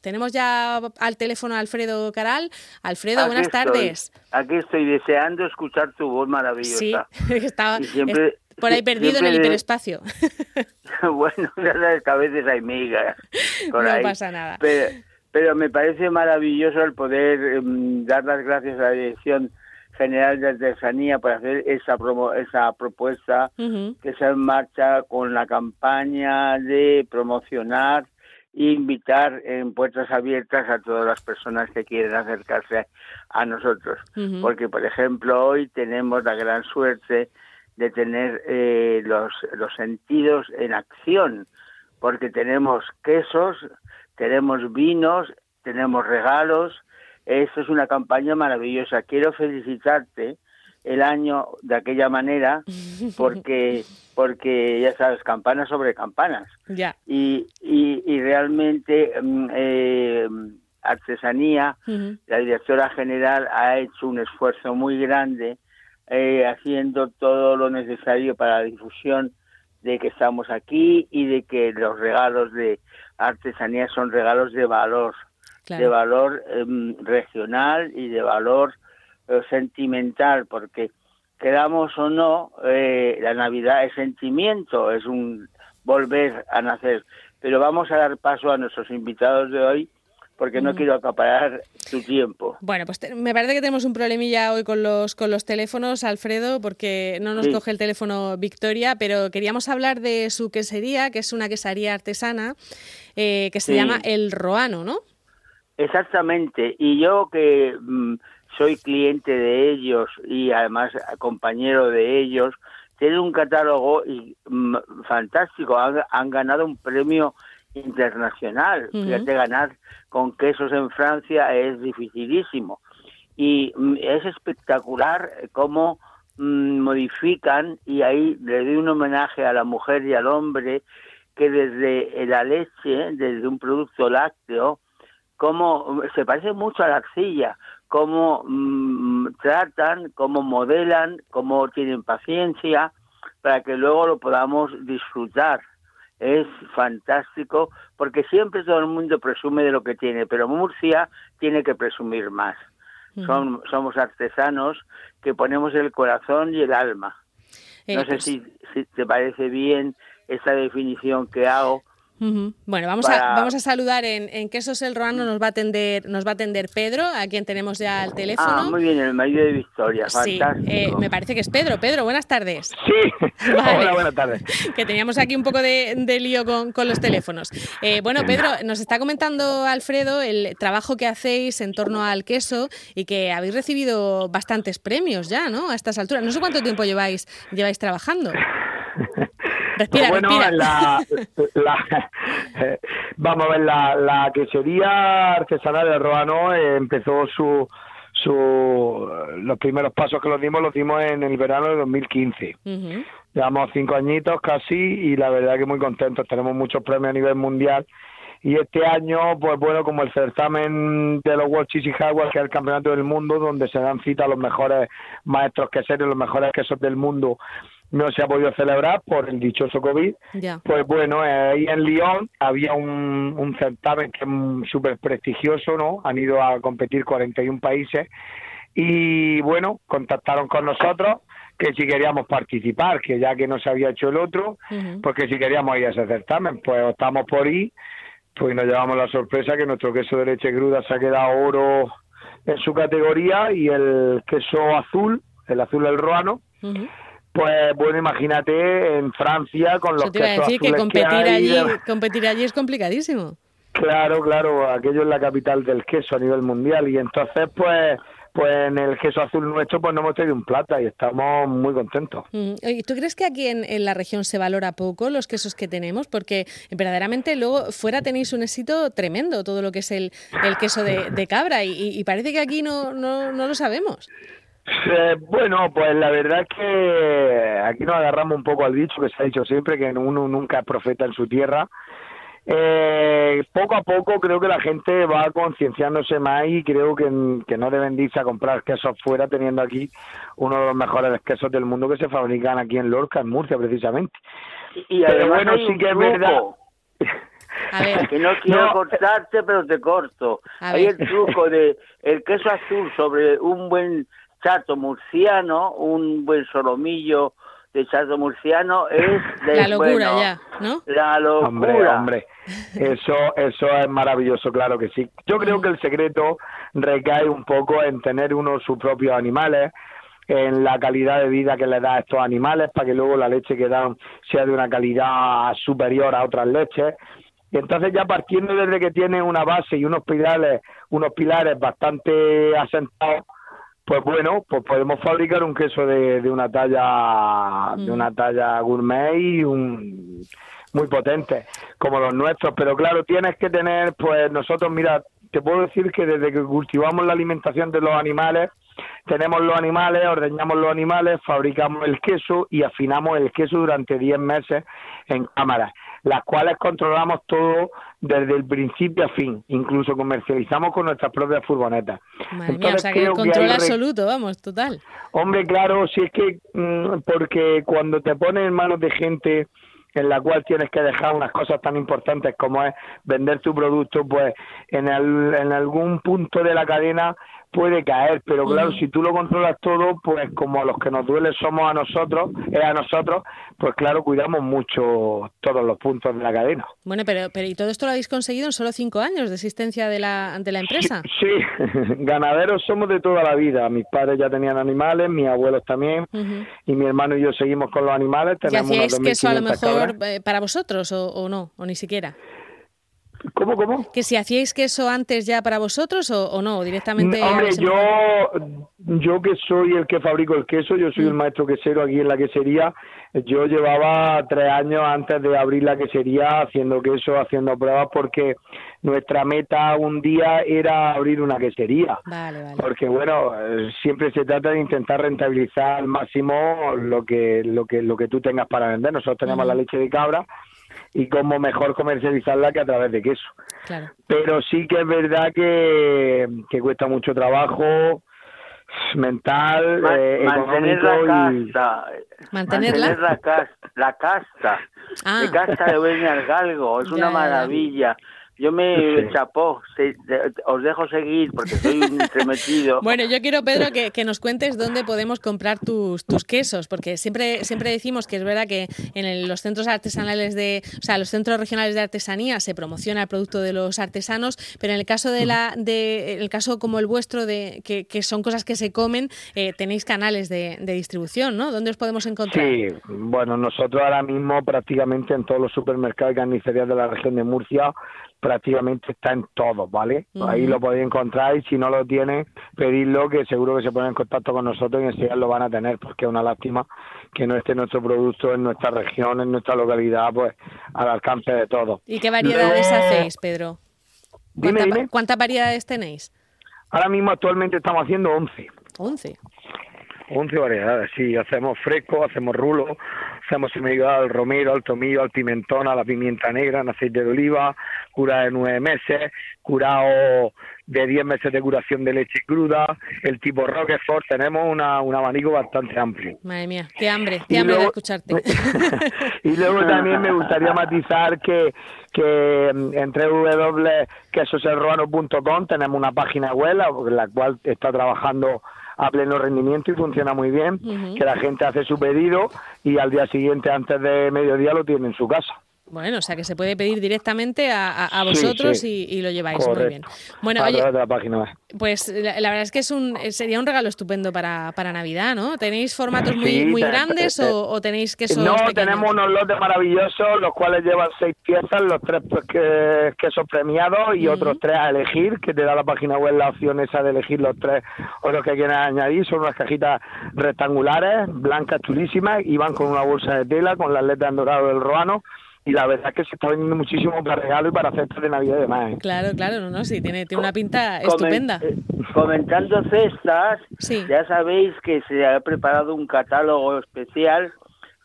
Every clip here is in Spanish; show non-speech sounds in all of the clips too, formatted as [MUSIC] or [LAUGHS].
Tenemos ya al teléfono a Alfredo Caral. Alfredo, buenas tardes. Aquí estoy deseando escuchar tu voz maravillosa. Sí, [LAUGHS] estaba por ahí perdido en el hiperespacio. [LAUGHS] [LAUGHS] bueno, a veces hay migas. no pasa nada. Pero, me parece maravilloso el poder em, dar las gracias a la Dirección General de Artesanía por hacer esa, esa propuesta que se en marcha con la campaña de promocionar invitar en puertas abiertas a todas las personas que quieren acercarse a nosotros. Porque, por ejemplo, hoy tenemos la gran suerte de tener eh, los, los sentidos en acción, porque tenemos quesos, tenemos vinos, tenemos regalos. Esto es una campaña maravillosa. Quiero felicitarte el año de aquella manera [LAUGHS] porque porque ya sabes campanas sobre campanas. Ya. Y, y, realmente mm, eh, artesanía la directora general ha hecho un esfuerzo muy grande eh, haciendo todo lo necesario para la difusión de que estamos aquí y de que los regalos de artesanía son regalos de valor de valor em, regional y de valor sentimental, porque queramos o no, eh, la Navidad es sentimiento, es un volver a nacer. Pero vamos a dar paso a nuestros invitados de hoy porque no quiero acaparar tu tiempo. Bueno, pues me parece que tenemos un problemilla hoy con los con los teléfonos, Alfredo, porque no nos coge el teléfono Victoria, pero queríamos hablar de su quesería, que es una quesaría artesana, eh, que se llama El Roano, ¿no? Exactamente, y yo que mm, soy cliente de ellos y además compañero de ellos, tienen un catálogo mm, fantástico, han, ganado un premio internacional. Fíjate, ganar con quesos en Francia es dificilísimo. Y mm, es espectacular cómo mm, modifican, y ahí le doy un homenaje a la mujer y al hombre, que desde la leche, desde un producto lácteo, como se parece mucho a la arcilla, cómo mm, tratan, cómo modelan, cómo tienen paciencia para que luego lo podamos disfrutar. Es fantástico porque siempre todo el mundo presume de lo que tiene, pero Murcia tiene que presumir más. somos artesanos que ponemos el corazón y el alma. Eh, no sé pues si, si te parece bien esa definición que hago bueno, vamos, a, vamos a saludar en, en Quesos El Roano, nos va a atender nos va a atender Pedro, a quien tenemos ya al teléfono. Ah, muy bien, el marido de Victoria, sí, eh, me parece que es Pedro. Pedro, buenas tardes. [LAUGHS] Sí, hola, buenas tardes. Que teníamos aquí un poco de, lío con, con, los teléfonos. Eh, bueno, Pedro, nos está comentando Alfredo el trabajo que hacéis en torno al queso y que habéis recibido bastantes premios ya, ¿no? A estas alturas. No sé cuánto tiempo lleváis, lleváis trabajando. [LAUGHS] Respira, bueno, La, eh, [LAUGHS] vamos a ver, la, la quesería artesanal de Roano eh, empezó su, su los primeros pasos que los dimos los dimos en el verano de 2015. Llevamos cinco añitos casi y la verdad que muy contentos. Tenemos muchos premios a nivel mundial y este año, pues bueno, como el certamen de los World Cheesy Hardware, que es el campeonato del mundo, donde se dan cita a los mejores maestros queseros, los mejores quesos del mundo no se ha podido celebrar por el dichoso COVID. Pues bueno, ahí en Lyon había un, un certamen que es súper prestigioso, ¿no? Han ido a competir 41 países y bueno, contactaron con nosotros que si queríamos participar, que ya que no se había hecho el otro, porque si queríamos ir a ese certamen, pues optamos por ir, pues nos llevamos la sorpresa que nuestro queso de leche cruda se ha quedado oro en su categoría y el queso azul, el azul del ruano, pues bueno, imagínate en Francia con los Eso te iba a decir que competir allí, competir allí es complicadísimo. Claro, claro, aquello es la capital del queso a nivel mundial y entonces pues pues en el queso azul nuestro pues no hemos tenido un plata y estamos muy contentos. Mm, ¿Y tú crees que aquí en, la región se valora poco los quesos que tenemos? Porque verdaderamente luego fuera tenéis un éxito tremendo, todo lo que es el, el queso de, cabra y, parece que aquí no, no, no lo sabemos. Eh, bueno, pues la verdad es que aquí nos agarramos un poco al dicho que se ha dicho siempre, que uno nunca es profeta en su tierra. Eh, poco a poco creo que la gente va concienciándose más y creo que, no deben irse a comprar quesos fuera teniendo aquí uno de los mejores quesos del mundo que se fabrican aquí en Lorca, en Murcia precisamente. Y, además bueno, sí que es verdad. [LAUGHS] A ver. Que no quiero cortarte, pero te corto. Hay el truco de el queso azul sobre un buen chato murciano, un buen solomillo de chato murciano es [LAUGHS] de, la locura ya, ¿no? La locura. Hombre, hombre, eso, eso es maravilloso, claro que sí. Yo creo que el secreto recae un poco en tener uno sus propios animales, en la calidad de vida que le da a estos animales para que luego la leche que dan sea de una calidad superior a otras leches. Y entonces ya partiendo desde que tiene una base y unos pilares, unos pilares bastante asentados, pues bueno, pues podemos fabricar un queso de, de una talla de una talla gourmet y un muy potente como los nuestros, pero claro, tienes que tener pues nosotros mira, te puedo decir que desde que cultivamos la alimentación de los animales, tenemos los animales, ordeñamos los animales, fabricamos el queso y afinamos el queso durante 10 meses en cámaras, las cuales controlamos todo desde el principio a fin, incluso comercializamos con nuestras propias furgonetas. Madre mía, o sea que control absoluto, vamos, total. Hombre, claro, si es que, mm, porque cuando te pones en manos de gente en la cual tienes que dejar unas cosas tan importantes como es vender tu producto, pues en, el, en algún punto de la cadena puede caer, pero claro, si tú lo controlas todo, pues como a los que nos duele somos a nosotros, es a nosotros, pues claro, cuidamos mucho todos los puntos de la cadena. Bueno, pero, pero ¿y todo esto lo habéis conseguido en solo cinco años de existencia de la, de la empresa? Sí, [LAUGHS] ganaderos somos de toda la vida. Mis padres ya tenían animales, mis abuelos también, y mi hermano y yo seguimos con los animales. Tenemos ¿Y hacíais queso a lo mejor eh, para vosotros o, o no, o ni siquiera? ¿Cómo, cómo? Que si hacíais queso antes ya para vosotros o, o no, directamente. Hombre, yo, yo que soy el que fabrico el queso, yo soy el mm. maestro quesero aquí en la quesería. Yo llevaba tres años antes de abrir la quesería haciendo queso, haciendo pruebas, porque nuestra meta un día era abrir una quesería. Vale, vale. Porque bueno, siempre se trata de intentar rentabilizar al máximo lo que, lo que, lo que tú tengas para vender. Nosotros tenemos la leche de cabra y cómo mejor comercializarla que a través de queso. Pero sí que es verdad que, que cuesta mucho trabajo mental, eh, mantener la casta, mantener la casta, la casta, ah. de casta de buen galgo, es una [LAUGHS] maravilla. Yo me chapó, os dejo seguir porque un [LAUGHS] entremetido. bueno, yo quiero, Pedro, que, que, nos cuentes dónde podemos comprar tus, tus quesos, porque siempre, siempre decimos que es verdad que en los centros artesanales de, o sea, los centros regionales de artesanía se promociona el producto de los artesanos, pero en el caso de la, de, el caso como el vuestro, de que, que son cosas que se comen, eh, tenéis canales de, de, distribución, ¿no? ¿Dónde os podemos encontrar? Sí, bueno, nosotros ahora mismo prácticamente en todos los supermercados y carnicerías de la región de Murcia prácticamente está en todo, ¿vale? Ahí lo podéis encontrar y si no lo tienen, pedirlo, que seguro que se ponen en contacto con nosotros y enseguida lo van a tener, porque es una lástima que no esté nuestro producto en nuestra región, en nuestra localidad, pues al alcance de todo. ¿Y qué variedades hacéis, Pedro? Dime, ¿Cuántas variedades tenéis? Ahora mismo actualmente estamos haciendo 11. 11. 11 variedades, sí. Hacemos fresco, hacemos rulo, hacemos semillado al romero, al tomillo, al pimentón, a la pimienta negra, en aceite de oliva, cura de nueve meses, curado de 10 meses de curación de leche cruda, el tipo Roquefort, tenemos una, un abanico bastante amplio. Madre mía, qué hambre, qué hambre de escucharte. [LAUGHS] y luego también me gustaría matizar que, que entre www.quesoserruano.com tenemos una página web, la cual está trabajando a pleno rendimiento y funciona muy bien, que la gente hace su pedido y al día siguiente, antes de mediodía, lo tiene en su casa. Bueno, o sea que se puede pedir directamente a, vosotros Y, lo lleváis muy bien. Bueno, oye, pues la, verdad es que es un sería un regalo estupendo para, para Navidad, ¿no? ¿Tenéis formatos muy, muy grandes o, tenéis quesos No, tenemos unos lotes maravillosos, los cuales llevan seis piezas, los tres pues, que, quesos premiados y otros tres a elegir, que te da la página web la opción esa de elegir los tres o los que quieras añadir. Son unas cajitas rectangulares, blancas, chulísimas, y van con una bolsa de tela, con las letras en dorado del roano y la verdad es que se está vendiendo muchísimo para regalo y para cestas de Navidad y demás. ¿eh? Claro, claro, no, no, sí, tiene, tiene una pinta estupenda. Eh, comentando cestas, ya sabéis que se ha preparado un catálogo especial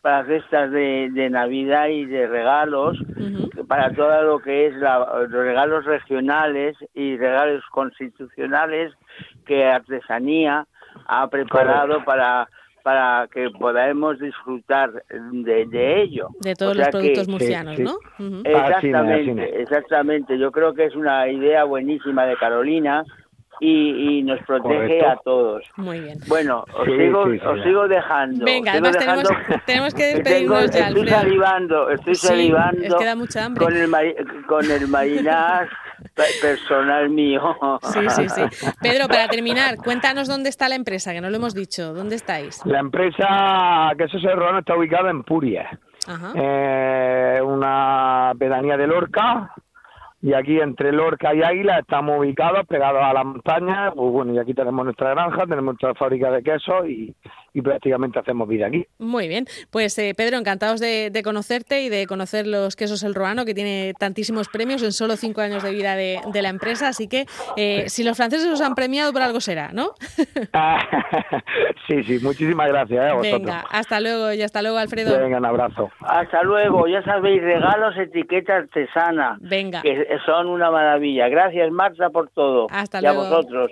para cestas de, de Navidad y de regalos, para todo lo que es los regalos regionales y regalos constitucionales que Artesanía ha preparado para para que podamos disfrutar de, ello. De todos los productos murcianos, ¿no? Exactamente, exactamente. Yo creo que es una idea buenísima de Carolina y, nos protege a todos. Muy bien. Bueno, os, sigo, os sigo dejando. Venga, además Tenemos, [LAUGHS] que despedirnos ya, Estoy salivando, estoy salivando. Es que da mucha hambre. Con el, con el [LAUGHS] personal mío. Sí, sí, sí. [LAUGHS] Pedro, para terminar, cuéntanos dónde está la empresa, que no lo hemos dicho. ¿Dónde estáis? La empresa Queso Serrano está ubicada en Puria. Eh, una pedanía de Lorca, y aquí entre Lorca y Águila estamos ubicados, pegados a la montaña, pues bueno, y aquí tenemos nuestra granja, tenemos nuestra fábrica de queso y, y prácticamente hacemos vida aquí. Muy bien, pues eh, Pedro, encantados de, conocerte y de conocer los quesos El Ruano, que tiene tantísimos premios en solo cinco años de vida de, la empresa, así que eh, si los franceses los han premiado por algo será, ¿no? [LAUGHS] sí, sí, muchísimas gracias. Eh, Venga, hasta luego y hasta luego, Alfredo. Venga, un abrazo. Hasta luego, ya sabéis, regalos, etiqueta artesana. Venga son una maravilla. Gracias, Marta, por todo. Hasta y a vosotros.